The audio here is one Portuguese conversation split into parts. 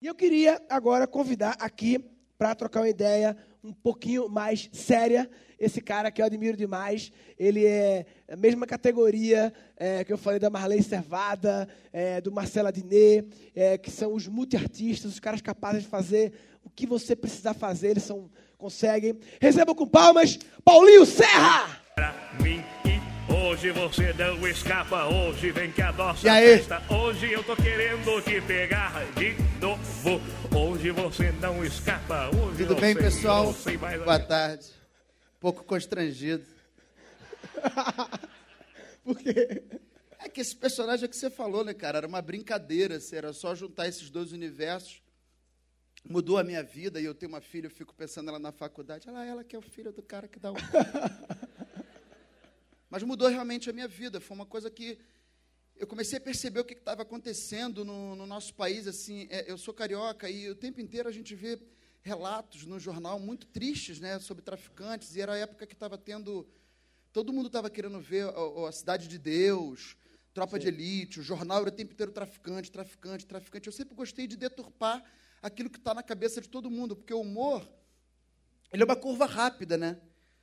E eu queria agora convidar aqui para trocar uma ideia um pouquinho mais séria. Esse cara que eu admiro demais, ele é a mesma categoria é, que eu falei da Marlene Servada, é, do Marcelo Adnet, é, que são os multiartistas, os caras capazes de fazer o que você precisar fazer, eles são, conseguem. Recebam com palmas, Paulinho Serra! Mim hoje você não escapa, hoje vem que a nossa festa. Hoje eu tô querendo te pegar de novo. Hoje você não escapa, hoje Tudo bem, sei, pessoal? Boa tarde. Um pouco constrangido. Por quê? É que esse personagem que você falou, né, cara? Era uma brincadeira, assim, era só juntar esses dois universos. Mudou a minha vida e eu tenho uma filha, eu fico pensando ela na faculdade. Ela, ela que é o filho do cara que dá um. Mas mudou realmente a minha vida. Foi uma coisa que eu comecei a perceber o que estava acontecendo no, no nosso país. Assim, é, eu sou carioca e o tempo inteiro a gente vê relatos no jornal muito tristes, né, sobre traficantes. E era a época que estava tendo todo mundo estava querendo ver a, a cidade de Deus, tropa de elite, o jornal era o tempo inteiro traficante, traficante, traficante. Eu sempre gostei de deturpar aquilo que está na cabeça de todo mundo, porque o humor ele é uma curva rápida, né?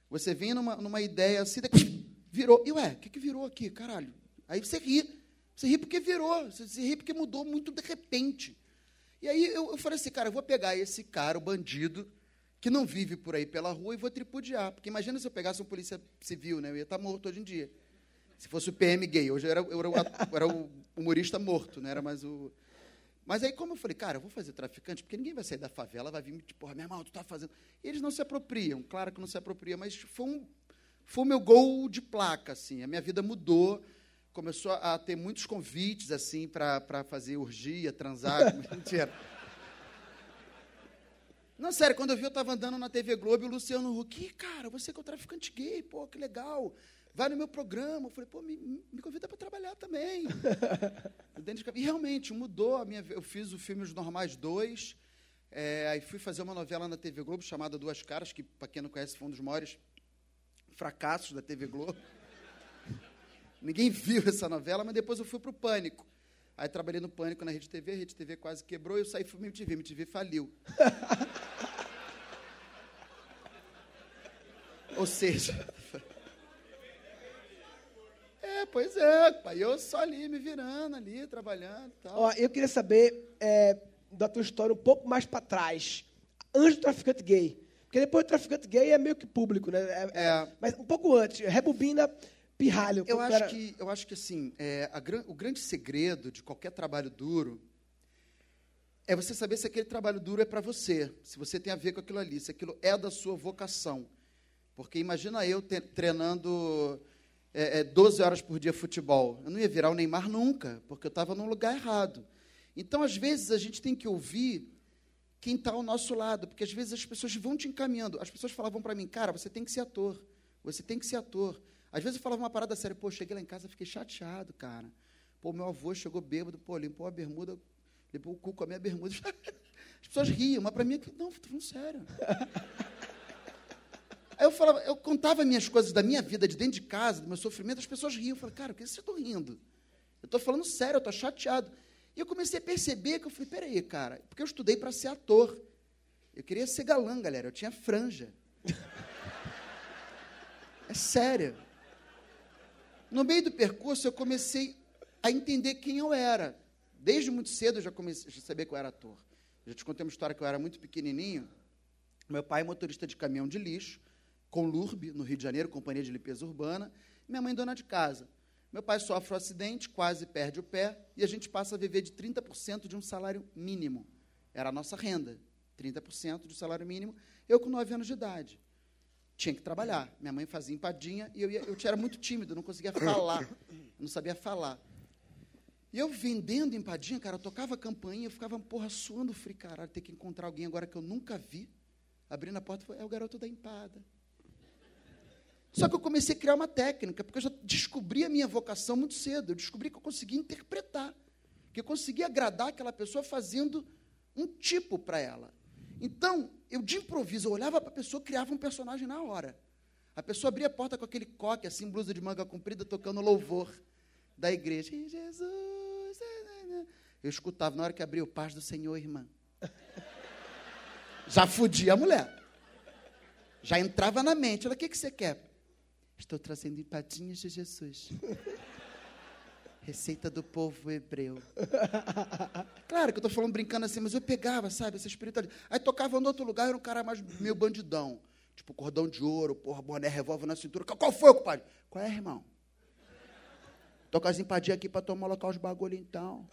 Você vem numa, numa ideia assim, daqui, virou. E ué, o que, que virou aqui, caralho? Aí você ri. Você ri porque virou, você, ri porque mudou muito de repente. E aí eu, eu falei assim, cara, eu vou pegar esse cara, o bandido, que não vive por aí pela rua, e vou tripudiar. Porque imagina se eu pegasse um polícia civil, né? Eu ia estar morto hoje em dia. Se fosse o PM gay. Hoje eu era, eu era, o, era o humorista morto, não era mais o. Mas aí, como eu falei, cara, eu vou fazer traficante, porque ninguém vai sair da favela, vai vir tipo, meu irmão, tu tá fazendo. E eles não se apropriam, claro que não se apropriam, mas foi um. Foi o meu gol de placa, assim. A minha vida mudou, começou a ter muitos convites, assim, para fazer urgia, transar. Mentira. Não, sério, quando eu vi, eu estava andando na TV Globo e o Luciano Huck, "Ih, cara, você que é o traficante gay, pô, que legal. Vai no meu programa. Eu falei, pô, me, me convida para trabalhar também. E realmente, mudou a minha Eu fiz o filme Os Normais 2, é, aí fui fazer uma novela na TV Globo chamada Duas Caras, que, para quem não conhece, foi um dos maiores fracassos da TV Globo. Ninguém viu essa novela, mas depois eu fui para o Pânico. Aí trabalhei no Pânico na Rede TV, a Rede TV quase quebrou, eu saí e fui para MTV, MTV faliu. Ou seja. É, pois é, pai. Eu só ali me virando ali, trabalhando e tal. Ó, eu queria saber é, da tua história um pouco mais para trás, antes do traficante gay. Porque depois do traficante gay é meio que público, né? É- É. Mas um pouco antes, rebobina pirralho. Eu acho era- que, eu acho que assim, é, a o grande segredo de qualquer trabalho duro é você saber se aquele trabalho duro é para você, se você tem a ver com aquilo ali, se aquilo é da sua vocação. Porque imagina eu te- treinando é, é, 12 horas por dia futebol. Eu não ia virar o Neymar nunca, porque eu estava num lugar errado. Então, às vezes, a gente tem que ouvir quem está ao nosso lado, porque às vezes as pessoas vão te encaminhando. As pessoas falavam para mim, cara, você tem que ser ator, você tem que ser ator. Às vezes eu falava uma parada séria, pô, cheguei lá em casa, fiquei chateado, cara. Pô, meu avô chegou bêbado, pô, limpou a bermuda, limpou o cu com a minha bermuda. As pessoas riam, mas para mim, não, tô falando sério. Aí eu falava, eu contava minhas coisas da minha vida, de dentro de casa, do meu sofrimento, as pessoas riam. Eu falei, cara, por que vocês estão rindo? Eu estou falando sério, eu estou chateado. E eu comecei a perceber que eu falei, peraí, cara, porque eu estudei para ser ator. Eu queria ser galã, galera, eu tinha franja. É sério. No meio do percurso, eu comecei a entender quem eu era. Desde muito cedo, eu já comecei a saber que eu era ator. Eu já te contei uma história que eu era muito pequenininho. Meu pai é motorista de caminhão de lixo, com Lurb, no Rio de Janeiro, companhia de limpeza urbana. Minha mãe, dona de casa. Meu pai sofre um acidente, quase perde o pé, e a gente passa a viver de 30% de um salário mínimo. Era a nossa renda, 30% do salário mínimo. Eu, com 9 anos de idade, tinha que trabalhar. Minha mãe fazia empadinha e eu, ia, eu era muito tímido, não conseguia falar, não sabia falar. E eu vendendo empadinha, cara, eu tocava campainha, eu ficava, porra, suando frio, caralho, ter que encontrar alguém agora que eu nunca vi. Abrindo a porta, é o garoto da empada. Só que eu comecei a criar uma técnica, porque eu já descobri a minha vocação muito cedo. Eu descobri que eu conseguia interpretar, que eu conseguia agradar aquela pessoa fazendo um tipo para ela. Então, eu de improviso, eu olhava para a pessoa, criava um personagem na hora. A pessoa abria a porta com aquele coque, assim, blusa de manga comprida, tocando louvor da igreja. E Jesus. Eu escutava, na hora que abria o paz do Senhor, irmã. Já fudia a mulher. Já entrava na mente. Ela, o que, que você quer? Estou trazendo empadinhas de Jesus. Receita do povo hebreu. Claro que eu estou falando brincando assim, mas eu pegava, sabe, essa espiritualidade. Aí tocava no outro lugar, era um cara mais meio bandidão. Tipo, cordão de ouro, porra, boné, revólver na cintura. Qual foi, compadre? Qual é, irmão? Tô com as empadinhas aqui para tomar local os bagulho, então.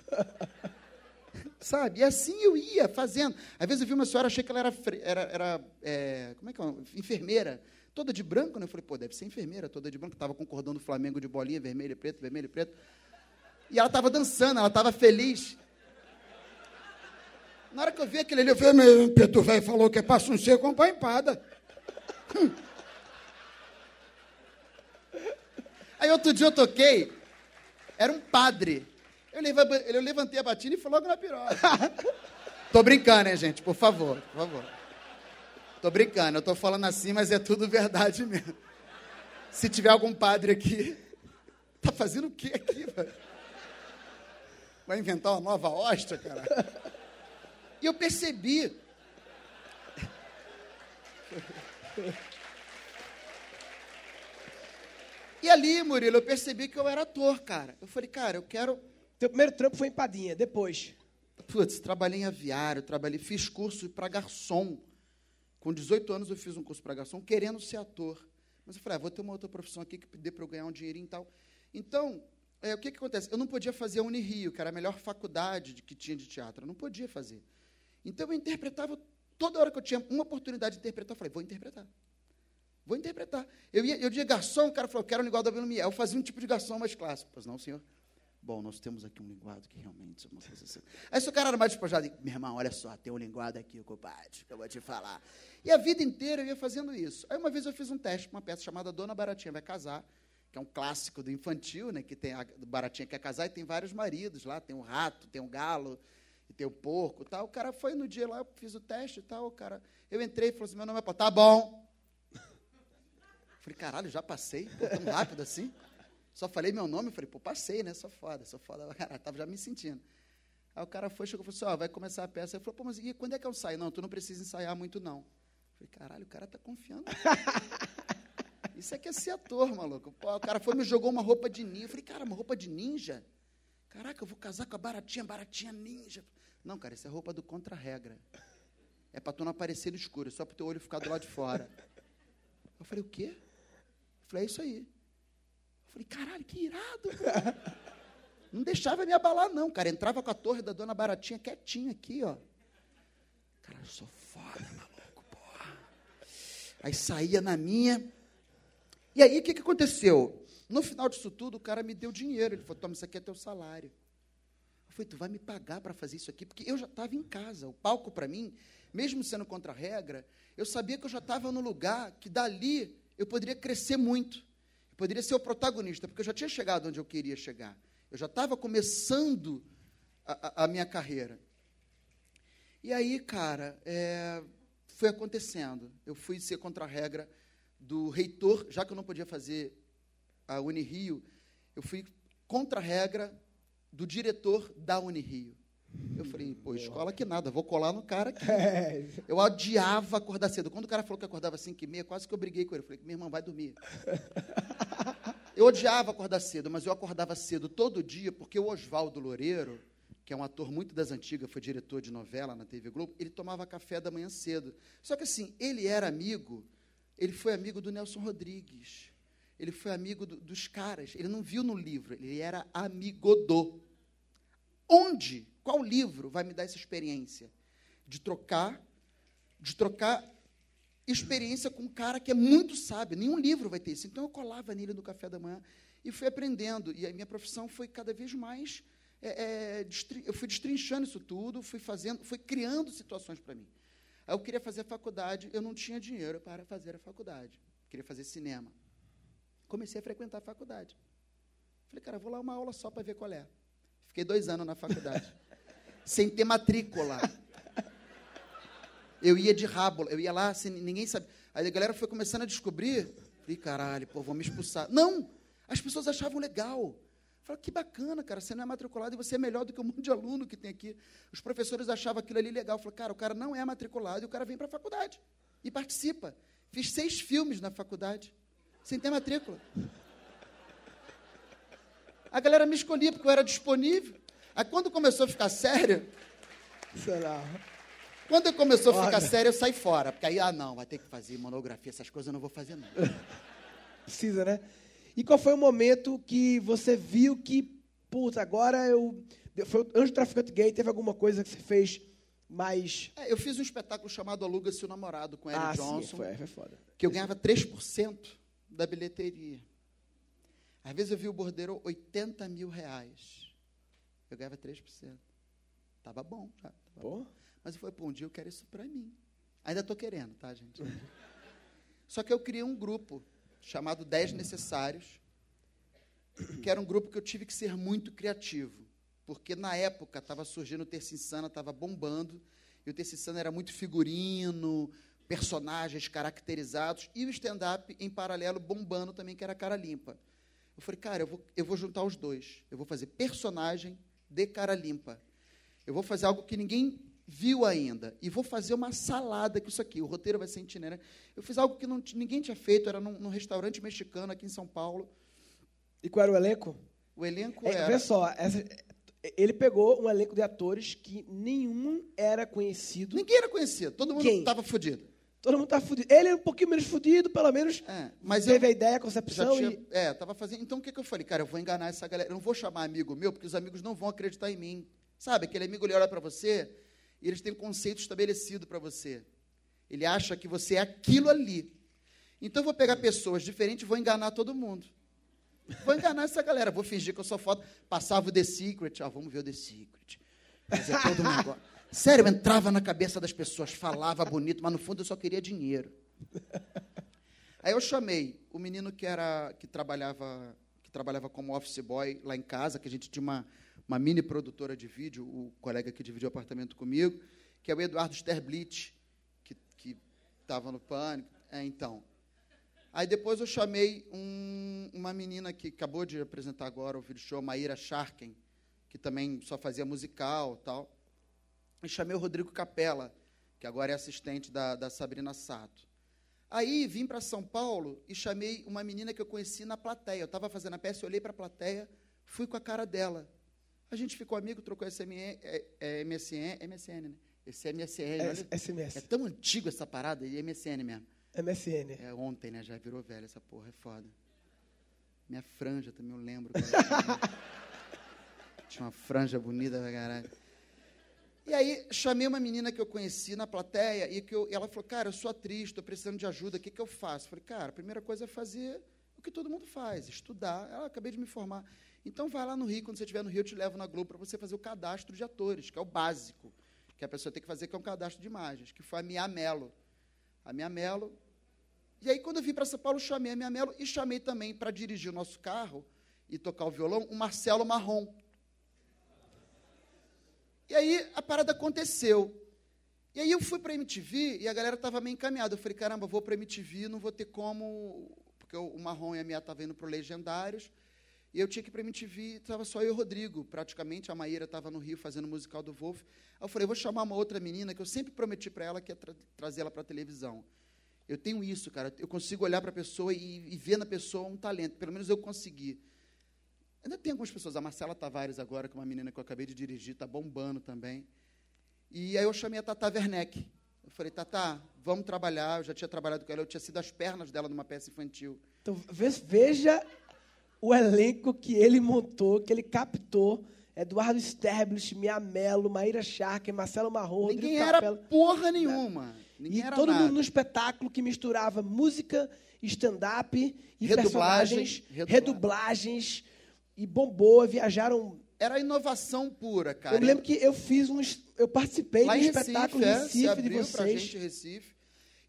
Sabe? E assim eu ia fazendo. Às vezes eu vi uma senhora, achei que ela era, era, era é, como é que é? Enfermeira. Toda de branco, né? Eu falei, pô, deve ser enfermeira, toda de branco. Estava com cordão do Flamengo de bolinha, vermelho e preto, vermelho e preto. E ela estava dançando, ela estava feliz. Na hora que eu vi aquele ali, eu falei, meu preto velho falou que é para um seco, comprar empada. Aí outro dia eu toquei, era um padre. Eu levantei a batina e fui logo na piroca. tô brincando, hein, gente? Por favor, por favor. Tô brincando, eu tô falando assim, mas é tudo verdade mesmo. Se tiver algum padre aqui, tá fazendo o que aqui, velho? Vai inventar uma nova hóstia, cara? E eu percebi. E ali, Murilo, eu percebi que eu era ator, cara. Eu falei, cara, eu quero. Teu primeiro trampo foi empadinha, depois. Putz, trabalhei em aviário, trabalhei, fiz curso para garçom. Com 18 anos eu fiz um curso para garçom, querendo ser ator. Mas eu falei, ah, vou ter uma outra profissão aqui que dê para eu ganhar um dinheirinho e tal. Então, é, o que, que acontece? Eu não podia fazer a Unirio, que era a melhor faculdade de, que tinha de teatro. Eu não podia fazer. Então eu interpretava, toda hora que eu tinha uma oportunidade de interpretar, eu falei, vou interpretar. Vou interpretar. Eu ia, eu dia garçom, o cara falou, quero um linguado da Vila Miel. Eu fazia um tipo de garçom mais clássico. Pois não, senhor? Bom, nós temos aqui um linguado que realmente é uma coisa assim. Aí se o cara era mais despojado, meu irmão, olha só, tem um linguado aqui, compadre, que eu vou te falar. E a vida inteira eu ia fazendo isso. Aí uma vez eu fiz um teste com uma peça chamada Dona Baratinha Vai Casar, que é um clássico do infantil, né, que tem a Baratinha quer casar e tem vários maridos lá, tem um rato, tem um galo, e tem um porco, tal. O cara foi no dia lá, eu fiz o teste e tal, o cara, eu entrei e falou assim, meu nome é, tá bom. Falei, caralho, já passei? Pô, tão rápido assim? Só falei meu nome, falei, pô, passei, né? Sou foda, sou foda. Cara, tava já me sentindo. Aí o cara foi, chegou e falou assim, ó, vai começar a peça. Ele falou, pô, mas e quando é que eu saio? Não, tu não precisa ensaiar muito, não. Falei, caralho, o cara tá confiando. Isso aqui é ser ator, maluco. Pô, o cara foi me jogou uma roupa de ninja. Eu falei, cara, uma roupa de ninja? Caraca, eu vou casar com a baratinha, baratinha ninja. Não, cara, isso é roupa do contra-regra. É pra tu não aparecer no escuro, é só pro teu olho ficar do lado de fora. Eu falei, o quê? Falei, é isso aí. Falei, caralho, que irado. Não deixava me abalar, não, cara. Entrava com a torre da dona Baratinha quietinha aqui, ó. Cara, eu sou foda, maluco, porra. Aí saía na minha. E aí, o que, que aconteceu? No final disso tudo, o cara me deu dinheiro. Ele falou, toma, isso aqui é teu salário. Eu falei, tu vai me pagar para fazer isso aqui? Porque eu já estava em casa. O palco, para mim, mesmo sendo contra a regra, eu sabia que eu já estava no lugar que dali eu poderia crescer muito. Poderia ser o protagonista, porque eu já tinha chegado onde eu queria chegar. Eu já estava começando a, a, minha carreira. E aí, cara, é, foi acontecendo. Eu fui ser contra a regra do reitor, já que eu não podia fazer a Unirio, eu fui contra a regra do diretor da Unirio. Eu falei, pô, escola que nada, vou colar no cara aqui. É. Eu odiava acordar cedo. Quando o cara falou que acordava às 5 e meia, quase que eu briguei com ele. Eu falei, minha irmã, vai dormir. Eu odiava acordar cedo, mas eu acordava cedo todo dia, porque o Oswaldo Loureiro, que é um ator muito das antigas, foi diretor de novela na TV Globo, ele tomava café da manhã cedo. Só que assim, ele era amigo, ele foi amigo do Nelson Rodrigues, ele foi amigo do, dos caras, ele não viu no livro, ele era amigo do. Onde qual livro vai me dar essa experiência de trocar, de trocar experiência com um cara que é muito sábio? Nenhum livro vai ter isso. Então eu colava nele no café da manhã e fui aprendendo. E a minha profissão foi cada vez mais é, é, eu fui destrinchando isso tudo, fui fazendo, fui criando situações para mim. Eu queria fazer faculdade, eu não tinha dinheiro para fazer a faculdade. Queria fazer cinema. Comecei a frequentar a faculdade. Falei, cara, vou lá uma aula só para ver qual é. Fiquei dois anos na faculdade sem ter matrícula. Eu ia de rábula, eu ia lá, ninguém sabia. Aí a galera foi começando a descobrir. Falei, caralho, pô, vou me expulsar. Não! As pessoas achavam legal. Falei, que bacana, cara, você não é matriculado e você é melhor do que um monte de aluno que tem aqui. Os professores achavam aquilo ali legal. Falei, cara, o cara não é matriculado e o cara vem para a faculdade e participa. Fiz seis filmes na faculdade, sem ter matrícula. A galera me escolhia porque eu era disponível. Aí quando começou a ficar sério, Será? Quando começou a ficar Olha. sério, eu saí fora. Porque aí, ah, não, vai ter que fazer monografia, essas coisas eu não vou fazer, não. Precisa, né? E qual foi o momento que você viu que, putz, agora eu. Foi antes do traficante gay, teve alguma coisa que você fez mais. É, eu fiz um espetáculo chamado Aluga-se o Namorado com Eric ah, Johnson. sim, foi, foi foda. que eu ganhava 3% da bilheteria. Às vezes eu vi o bordeiro 80 mil reais. Eu ganhava 3%. Tava bom, já. tava bom. Mas eu falei, pô, um dia eu quero isso para mim. Ainda estou querendo, tá, gente? Só que eu criei um grupo chamado 10 Necessários, que era um grupo que eu tive que ser muito criativo. Porque na época estava surgindo o Terça Insana, estava bombando, e o Terça Insana era muito figurino, personagens caracterizados, e o stand-up em paralelo bombando também, que era cara limpa. Eu falei, cara, eu vou, eu vou juntar os dois. Eu vou fazer personagem de cara limpa. Eu vou fazer algo que ninguém viu ainda. E vou fazer uma salada com isso aqui. O roteiro vai ser itinerante. Eu fiz algo que não ninguém tinha feito, era num, num restaurante mexicano aqui em São Paulo. E qual era o elenco? O elenco É, era. vê só, essa- ele pegou um elenco de atores que nenhum era conhecido. Ninguém era conhecido, todo mundo estava fodido. Todo mundo tá fudido. Ele é um pouquinho menos fudido, pelo menos É, mas teve eu a ideia, a concepção tinha. e. É, estava fazendo. Então o que, que eu falei? Cara, eu vou enganar essa galera. Eu não vou chamar amigo meu, porque os amigos não vão acreditar em mim. Sabe? Aquele amigo ele olha para você e eles têm um conceito estabelecido para você. Ele acha que você é aquilo ali. Então eu vou pegar pessoas diferentes e vou enganar todo mundo. Vou enganar essa galera. Vou fingir que eu sou foto. Passava o The Secret. Ah, vamos ver o The Secret. Fazer todo um negócio. Sério, eu entrava na cabeça das pessoas, falava bonito, mas no fundo eu só queria dinheiro. Aí eu chamei o menino que era que trabalhava que trabalhava como office boy lá em casa, que a gente tinha uma, uma mini produtora de vídeo, o colega que dividiu o apartamento comigo, que é o Eduardo Sterblitz, que estava no pânico. É, então. Aí depois eu chamei um- uma menina que acabou de apresentar agora o vídeo show, Maíra Sharken, que também só fazia musical tal. E chamei o Rodrigo Capella, que agora é assistente da, da Sabrina Sato. Aí vim para São Paulo e chamei uma menina que eu conheci na plateia. Eu estava fazendo a peça, olhei para a plateia, fui com a cara dela. A gente ficou amigo, trocou SMN, é, é, MSN, MSN, né? Esse MSN, olha, É, SMS. é tão antigo essa parada, e MSN mesmo. MSN. É ontem, né? Já virou velho essa porra, é foda. Minha franja também, eu lembro. Tinha uma franja bonita pra caralho. E aí, chamei uma menina que eu conheci na plateia e que eu, e ela falou, cara, eu sou atriz, estou precisando de ajuda, o que, que eu faço? Eu falei, cara, a primeira coisa é fazer o que todo mundo faz, estudar. Ela, acabei de me formar. Então, vai lá no Rio, quando você estiver no Rio, eu te levo na Globo para você fazer o cadastro de atores, que é o básico, que a pessoa tem que fazer, que é um cadastro de imagens, que foi a Mia Mello. A Mia Mello e aí, quando eu vim para São Paulo, chamei a minha Melo e chamei também para dirigir o nosso carro e tocar o violão o Marcelo Marrom. E aí a parada aconteceu. E aí eu fui para a MTV e a galera estava meio encaminhada. Eu falei, caramba, vou para a MTV, não vou ter como. Porque o Marrom e a minha estavam indo para Legendários. E eu tinha que ir para a MTV, estava só eu e o Rodrigo, praticamente. A Maíra estava no Rio fazendo o musical do Wolf. Aí eu falei, vou chamar uma outra menina que eu sempre prometi para ela que ia tra trazer ela para a televisão. Eu tenho isso, cara. Eu consigo olhar para a pessoa e, e ver na pessoa um talento. Pelo menos eu consegui. Ainda tem algumas pessoas. A Marcela Tavares agora, que é uma menina que eu acabei de dirigir, está bombando também. E aí eu chamei a Tata Werneck. Eu falei, Tata, vamos trabalhar. Eu já tinha trabalhado com ela. Eu tinha sido as pernas dela numa peça infantil. Então, ve- veja o elenco que ele montou, que ele captou. Eduardo Sterblich, Mia Mello, Maíra Sharker, Marcelo Marrom, Ninguém Rodrigo era Capella. porra nenhuma. Ninguém E era todo nada. mundo no espetáculo que misturava música, stand-up e Redublagem, personagens, redubla- redublagens, e bombou, viajaram. Era inovação pura, cara. eu me lembro que eu fiz um, eu participei Lá de um Recife, espetáculo é, Recife de abriu pra vocês. gente Recife.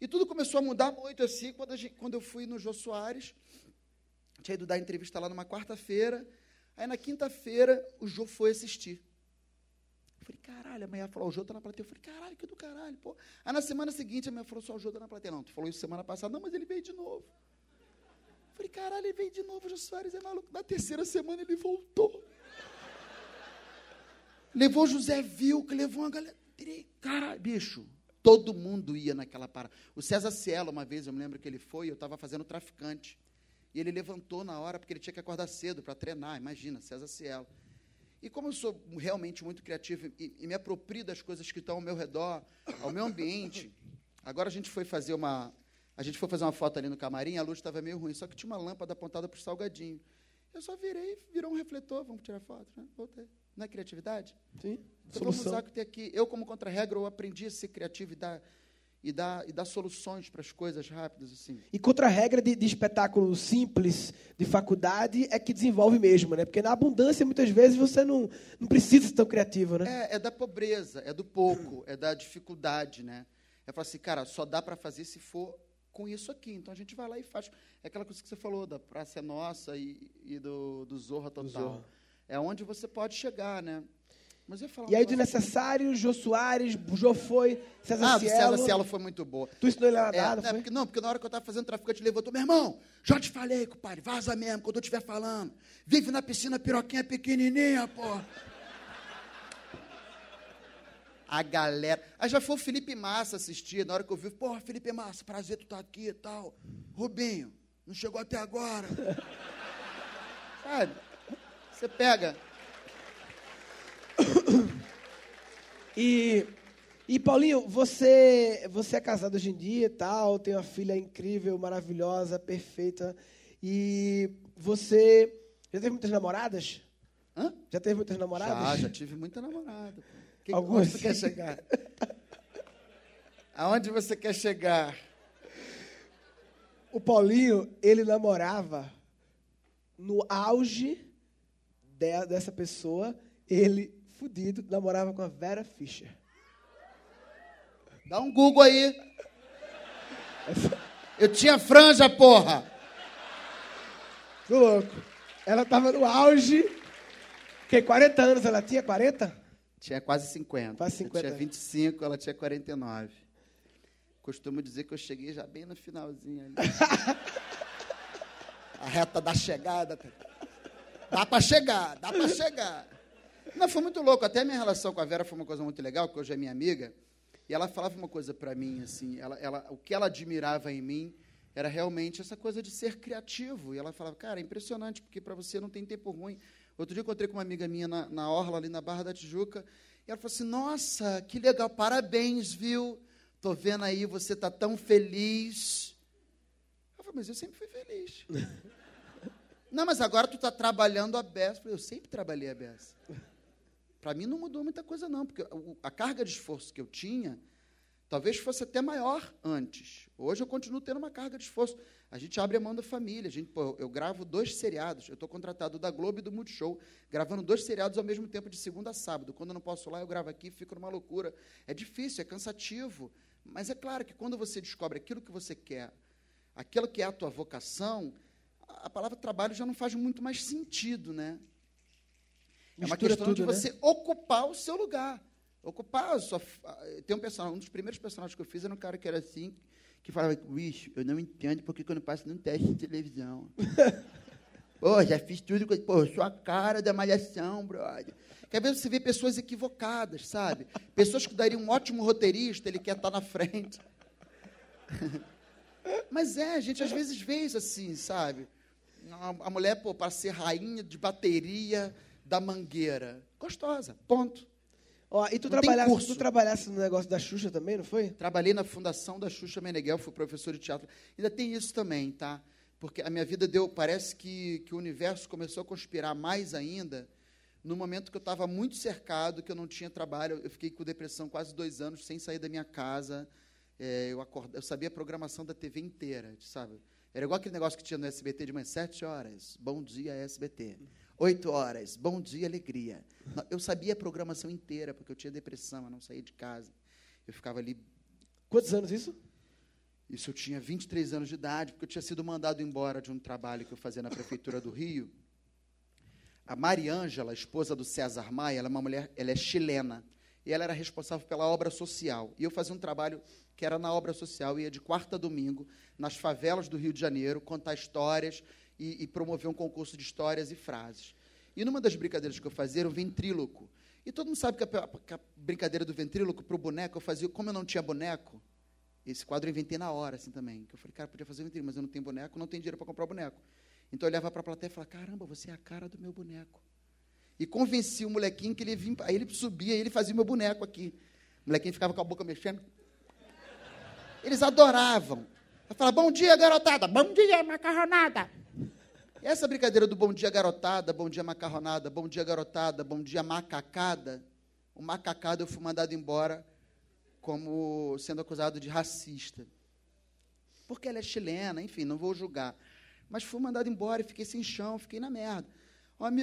E tudo começou a mudar muito assim quando, gente- quando eu fui no Jô Soares. Tinha ido dar entrevista lá numa quarta-feira. Aí na quinta-feira o Jô foi assistir. Eu falei, caralho, a mulher falou, o Jô tá na plateia. Eu falei, caralho, que do caralho, pô. Aí na semana seguinte a mulher falou, só o Jô tá na plateia. Não, tu falou isso semana passada. Não, mas ele veio de novo. Falei, caralho, ele veio de novo, Jô Soares é maluco. Na terceira semana ele voltou. Levou José Vilca, levou uma galera. Cara, bicho, todo mundo ia naquela parada. O César Cielo, uma vez, eu me lembro que ele foi, eu estava fazendo traficante. E ele levantou na hora, porque ele tinha que acordar cedo para treinar. Imagina, César Cielo. E como eu sou realmente muito criativo e, e me aproprio das coisas que estão ao meu redor, ao meu ambiente, agora a gente foi fazer uma, a gente foi fazer uma foto ali no camarim, a luz estava meio ruim, só que tinha uma lâmpada apontada para o salgadinho. Eu só virei, virou um refletor, vamos tirar foto, né? Voltei. Não é criatividade? Sim. Então, vamos usar o que tem aqui. Eu, como contra-regra, eu aprendi a ser criativo e dar, e dar soluções para as coisas rápidas. assim. E contra-regra de, de espetáculo simples, de faculdade, é que desenvolve mesmo, né? Porque na abundância, muitas vezes, você não, não precisa ser tão criativo, né? É, é da pobreza, é do pouco, é da dificuldade, né? É falar assim, cara, só dá para fazer se for com isso aqui. Então a gente vai lá e faz. É aquela coisa que você falou da Praça é Nossa e, e do, do Zorra Total. Zorra. É onde você pode chegar, né? E aí, do necessário, Jô Soares, Jô foi, César Ah, Cielo. César Cielo foi muito boa. Tu ensinou ele a É, nadar, não, não porque, não, porque na hora que eu estava fazendo traficante, ele levantou, meu irmão, já te falei, compadre, vaza mesmo, quando eu estiver falando. Vive na piscina piroquinha pequenininha, pô. A galera. Aí já foi o Felipe Massa assistir, na hora que eu vi, pô, Felipe Massa, prazer tu tá aqui e tal. Rubinho, não chegou até agora. Sabe? Você pega. E, e Paulinho, você, você é casado hoje em dia e tal, tem uma filha incrível, maravilhosa, perfeita. E você já teve muitas namoradas? Hã? Já teve muitas namoradas? Já, já tive muita namorada. Que. Onde você quer chegar? Aonde você quer chegar? O Paulinho, ele namorava no auge de- dessa pessoa, ele, fudido, namorava com a Vera Fischer. Dá um Google aí. Eu tinha franja, porra. Tô louco. Ela tava no auge. Que 40 anos ela tinha? 40? Tinha quase 50. Quase 50 Eu tinha anos. 25, ela tinha 49. Costumo dizer que eu cheguei já bem no finalzinho ali. A reta da chegada. Dá para chegar, dá para chegar. Não, foi muito louco. Até a minha relação com a Vera foi uma coisa muito legal, que hoje é minha amiga. E ela falava uma coisa para mim, assim, ela, ela, o que ela admirava em mim era realmente essa coisa de ser criativo. E ela falava, cara, é impressionante, porque para você não tem tempo ruim. Outro dia eu encontrei com uma amiga minha na, na Orla, ali na Barra da Tijuca, e ela falou assim, nossa, que legal, parabéns, viu? Tô vendo aí, você tá tão feliz. Eu falei, mas eu sempre fui feliz. não, mas agora tu tá trabalhando a beça. Eu falei, eu sempre trabalhei a beça. Para mim não mudou muita coisa, não, porque a carga de esforço que eu tinha talvez fosse até maior antes. Hoje eu continuo tendo uma carga de esforço. A gente abre a mão da família. A gente, pô, eu gravo dois seriados. Eu estou contratado da Globo e do Multishow, gravando dois seriados ao mesmo tempo, de segunda a sábado. Quando eu não posso lá, eu gravo aqui, fico numa loucura. É difícil, é cansativo. Mas é claro que quando você descobre aquilo que você quer, aquilo que é a tua vocação, a palavra trabalho já não faz muito mais sentido, né? É uma Mistura questão de tudo, né? você ocupar o seu lugar. Ocupar a sua. Tem um personagem, um dos primeiros personagens que eu fiz era um cara que era assim, que falava, bicho, eu não entendo porque que eu não passo num teste de televisão. Pô, já fiz tudo, pô, eu sou a cara da malhação, brother. Quer ver você vê pessoas equivocadas, sabe? Pessoas que dariam um ótimo roteirista, ele quer estar na frente. Mas é, a gente às vezes vê isso assim, sabe? A, a mulher, pô, para ser rainha de bateria da mangueira. Gostosa, ponto. Ó, e tu Não trabalhasse, tu trabalhasse no negócio da Xuxa também, não foi? Trabalhei na fundação da Xuxa Meneghel, fui professor de teatro. Ainda tem isso também, tá? Porque a minha vida deu, parece que, que o universo começou a conspirar mais ainda no momento que eu estava muito cercado, que eu não tinha trabalho. Eu fiquei com depressão quase dois anos sem sair da minha casa. É, eu, acorda, eu sabia a programação da TV inteira, sabe? Era igual aquele negócio que tinha no SBT de manhã, sete horas, bom dia SBT. Oito horas, bom dia alegria. Eu sabia a programação inteira, porque eu tinha depressão, eu não saía de casa. Eu ficava ali Quantos anos isso? isso eu tinha 23 anos de idade, porque eu tinha sido mandado embora de um trabalho que eu fazia na prefeitura do Rio. A Mariângela, esposa do César Maia, ela é uma mulher, ela é chilena. e ela era responsável pela obra social. E eu fazia um trabalho que era na obra social, ia de quarta a domingo, nas favelas do Rio de Janeiro, contar histórias e, e promover um concurso de histórias e frases. E numa das brincadeiras que eu fazia era o ventríloco. E todo mundo sabe que a, que a brincadeira do ventríloco para o boneco, eu fazia, como eu não tinha boneco, esse quadro eu inventei na hora, assim também. Que eu falei, cara, podia fazer ventríloco, mas eu não tenho boneco, não tenho dinheiro para comprar boneco. Então eu olhava para a plateia e falava, caramba, você é a cara do meu boneco. E convenci o molequinho que ele vinha, aí ele subia e ele fazia o meu boneco aqui. O molequinho ficava com a boca mexendo. Eles adoravam. Eu falava, bom dia, garotada. Bom dia, macarronada. Essa brincadeira do bom dia, garotada, bom dia, macarronada, bom dia, garotada, bom dia, macacada. O macacada eu fui mandado embora como sendo acusado de racista. Porque ela é chilena, enfim, não vou julgar. Mas fui mandado embora e fiquei sem chão, fiquei na merda.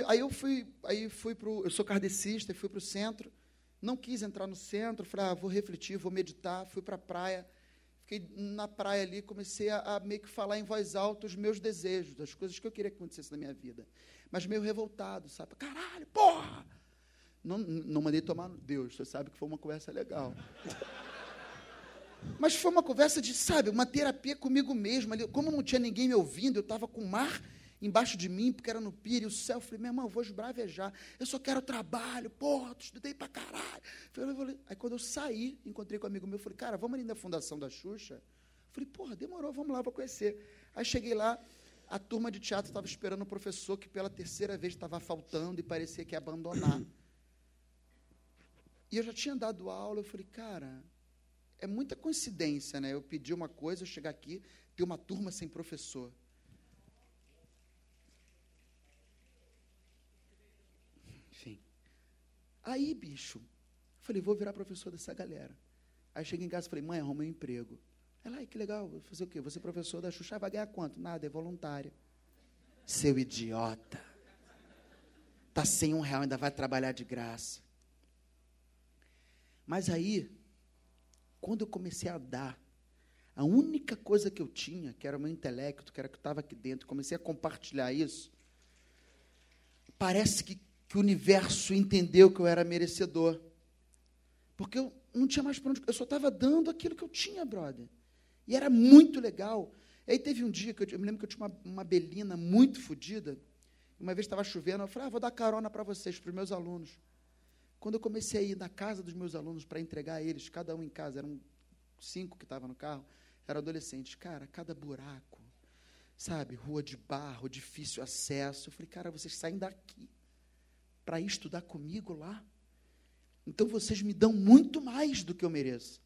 Aí eu fui, aí fui pro, eu sou kardecista, fui para o centro, não quis entrar no centro, falei, ah, vou refletir, vou meditar, fui para a praia, fiquei na praia ali, comecei a, a, meio que falar em voz alta os meus desejos, as coisas que eu queria que acontecesse na minha vida. Mas meio revoltado, sabe? Caralho, porra! Não, não mandei tomar Deus, você sabe que foi uma conversa legal. Mas foi uma conversa de, sabe, uma terapia comigo mesmo. Como não tinha ninguém me ouvindo, eu estava com o mar embaixo de mim, porque era no pire, o céu. Eu falei, meu irmão, eu vou esbravejar. Eu só quero trabalho, porra, tu estudei pra caralho. Aí quando eu saí, encontrei com um amigo meu, falei, cara, vamos ali na Fundação da Xuxa? Eu falei, porra, demorou, vamos lá para conhecer. Aí cheguei lá, a turma de teatro estava esperando o professor que pela terceira vez estava faltando e parecia que ia abandonar. E eu já tinha dado aula, eu falei, cara, é muita coincidência, né? Eu pedi uma coisa, eu chegar aqui, ter uma turma sem professor. Aí, bicho, falei, vou virar professor dessa galera. Aí cheguei em casa e falei, mãe, arrumei um emprego. Ela, ai, que legal, vou fazer o quê? Você professor da Xuxa, vai ganhar quanto? Nada, é voluntária. Seu idiota. Tá sem um real, ainda vai trabalhar de graça. Mas aí, quando eu comecei a dar, a única coisa que eu tinha, que era o meu intelecto, que era que estava aqui dentro, comecei a compartilhar isso, parece que que o universo entendeu que eu era merecedor. Porque eu não tinha mais para onde. Eu só estava dando aquilo que eu tinha, brother. E era muito legal. E aí teve um dia que eu, eu me lembro que eu tinha uma, uma belina muito fodida. Uma vez estava chovendo, eu falei, ah, vou dar carona para vocês, para os meus alunos. Quando eu comecei a ir na casa dos meus alunos para entregar a eles, cada um em casa, eram cinco que estavam no carro, eram adolescentes. Cara, cada buraco, sabe, rua de barro, difícil acesso. Eu falei, cara, vocês saem daqui para ir estudar comigo lá. Então vocês me dão muito mais do que eu mereço.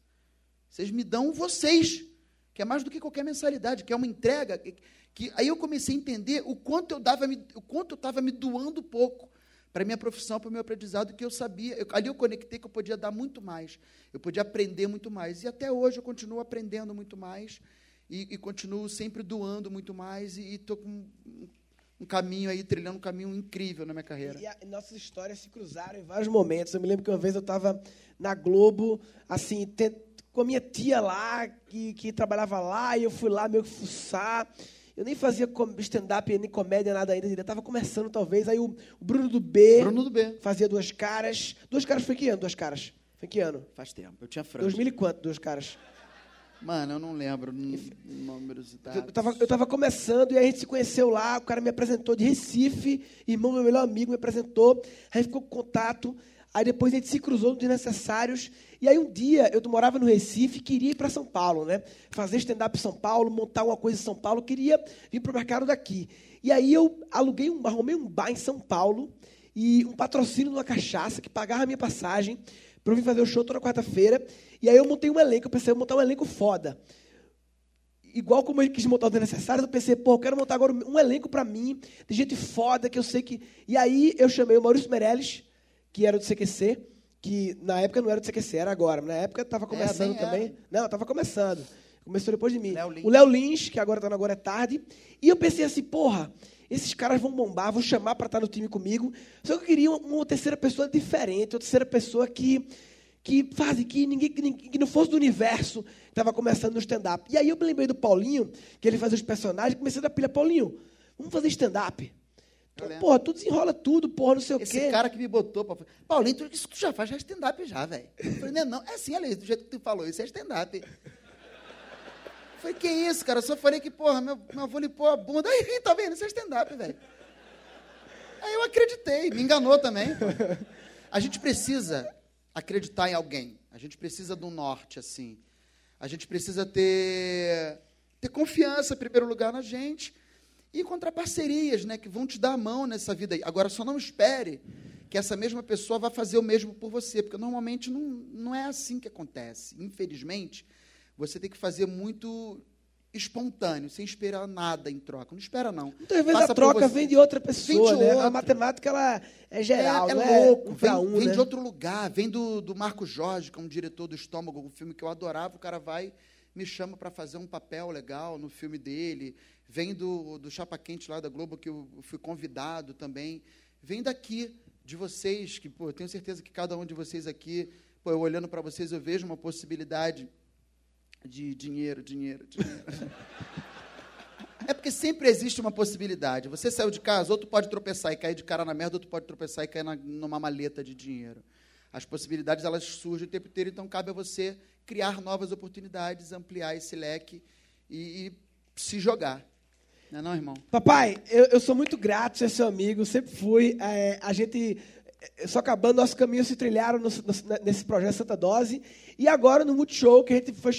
Vocês me dão vocês, que é mais do que qualquer mensalidade, que é uma entrega. Que, que aí eu comecei a entender o quanto eu dava, o quanto eu estava me doando pouco para minha profissão, para o meu aprendizado, que eu sabia. Eu, ali eu conectei que eu podia dar muito mais, eu podia aprender muito mais. E até hoje eu continuo aprendendo muito mais e, e continuo sempre doando muito mais e estou com um caminho aí, trilhando um caminho incrível na minha carreira. E, a, nossas histórias se cruzaram em vários momentos. Eu me lembro que uma vez eu estava na Globo, assim, com a minha tia lá, que, que trabalhava lá, e eu fui lá meio que fuçar. Eu nem fazia stand-up, nem comédia, nada ainda. Eu estava começando, talvez. Aí o, Bruno do B. Bruno do B. Fazia duas caras. Duas caras foi que ano? Duas caras. Foi que ano? Faz tempo. Eu tinha franja. 2000 e quanto, duas caras? Mano, eu não lembro números e dados. Eu tava, eu tava começando e a gente se conheceu lá, o cara me apresentou de Recife, irmão, meu melhor amigo, me apresentou, aí ficou com contato, aí depois a gente se cruzou nos desnecessários, e aí um dia eu morava no Recife queria ir para São Paulo, né? Fazer stand-up em São Paulo, montar uma coisa em São Paulo, queria vir para o mercado daqui. E aí eu aluguei um, arrumei um bar em São Paulo, e um patrocínio de uma cachaça que pagava a minha passagem, para eu vir fazer o show toda quarta-feira. E aí eu montei um elenco, eu pensei, vou montar um elenco foda. Igual como eu quis montar o necessário, eu pensei, pô, eu quero montar agora um elenco para mim, de gente foda, que eu sei que. E aí eu chamei o Maurício Meirelles, que era do CQC, que na época não era do CQC, era agora, na época estava começando é, também. Era. Não, estava começando. Começou depois de mim. Léo o Léo Lins, que agora está no Agora é Tarde. E eu pensei assim, porra, esses caras vão bombar, vão chamar para estar no time comigo. Só que eu queria uma, uma terceira pessoa diferente, uma terceira pessoa que que faz que ninguém que, que não fosse do universo que estava começando no stand-up. E aí eu me lembrei do Paulinho, que ele fazia os personagens, comecei a dar pilha, Paulinho, vamos fazer stand-up. Porra, tu desenrola tudo, porra, não sei o Esse quê. cara que me botou pra falar, Paulinho, tu, isso tu já faz já é stand-up já, velho. Falei, não, não, é assim, olha aí, do jeito que tu falou, isso é stand-up. Falei, que isso, cara? Eu só falei que, porra, meu, meu avô limpou a bunda. Aí, tá vendo? Isso é stand-up, velho. Aí eu acreditei, me enganou também. A gente precisa acreditar em alguém. A gente precisa do norte, assim. A gente precisa ter, ter confiança, em primeiro lugar, na gente. E encontrar parcerias, né? Que vão te dar a mão nessa vida aí. Agora, só não espere que essa mesma pessoa vá fazer o mesmo por você. Porque normalmente não, não é assim que acontece. Infelizmente, você tem que fazer muito espontâneo, sem esperar nada em troca. Não espera, não. Muitas vezes Faça a troca vem de outra pessoa, de né? A outra. matemática, ela é geral, é, é é louco, um pra vem, um, vem né? de outro lugar, vem do, do Marco Jorge, que é um diretor do Estômago, um filme que eu adorava, o cara vai, me chama para fazer um papel legal no filme dele, vem do, do Chapa Quente lá da Globo, que eu fui convidado também, vem daqui, de vocês, que, pô, eu tenho certeza que cada um de vocês aqui, pô, eu olhando para vocês, eu vejo uma possibilidade de dinheiro, dinheiro, dinheiro. É porque sempre existe uma possibilidade. Você saiu de casa, outro pode tropeçar e cair de cara na merda, outro pode tropeçar e cair na, numa maleta de dinheiro. As possibilidades, elas surgem o tempo inteiro, então cabe a você criar novas oportunidades, ampliar esse leque e, e se jogar. Não é não, irmão? Papai, eu, eu sou muito grato ser seu amigo, sempre fui. É, a gente, é, só acabando, nossos caminhos se trilharam no- no- nesse projeto Santa Dose. E agora no Multishow, que a gente foi.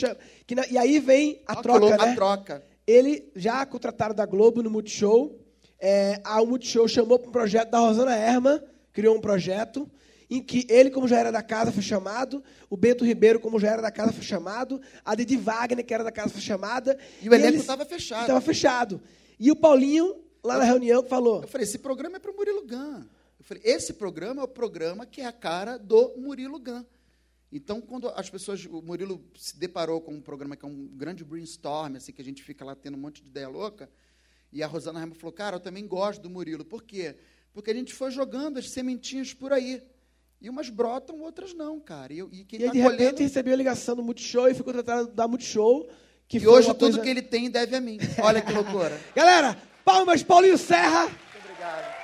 Que na- e aí vem a troca, né? A troca. Ele já contrataram da Globo no Multishow. É, a Multishow chamou para um projeto da Rosana Herman, criou um projeto em que ele, como já era da casa, foi chamado, o Bento Ribeiro, como já era da casa, foi chamado, a Didi Wagner, que era da casa, foi chamada. E o elenco estava fechado. Estava fechado. E o Paulinho, lá na reunião, falou: Eu falei, esse programa é para o Murilo Gun. Falei, esse programa é o programa que é a cara do Murilo Gun. Então, quando as pessoas, o Murilo se deparou com um programa que é um grande brainstorm, assim, que a gente fica lá tendo um monte de ideia louca, e a Rosana Ramos falou, cara, eu também gosto do Murilo. Por quê? Porque a gente foi jogando as sementinhas por aí. E umas brotam, outras não, cara. E, e quem E está de repente, colhendo... recebeu a ligação do Multishow e ficou tratado da Multishow. Que E hoje tudo coisa- que ele tem deve a mim. Olha que loucura. Galera, palmas, Paulinho Serra. Muito obrigado.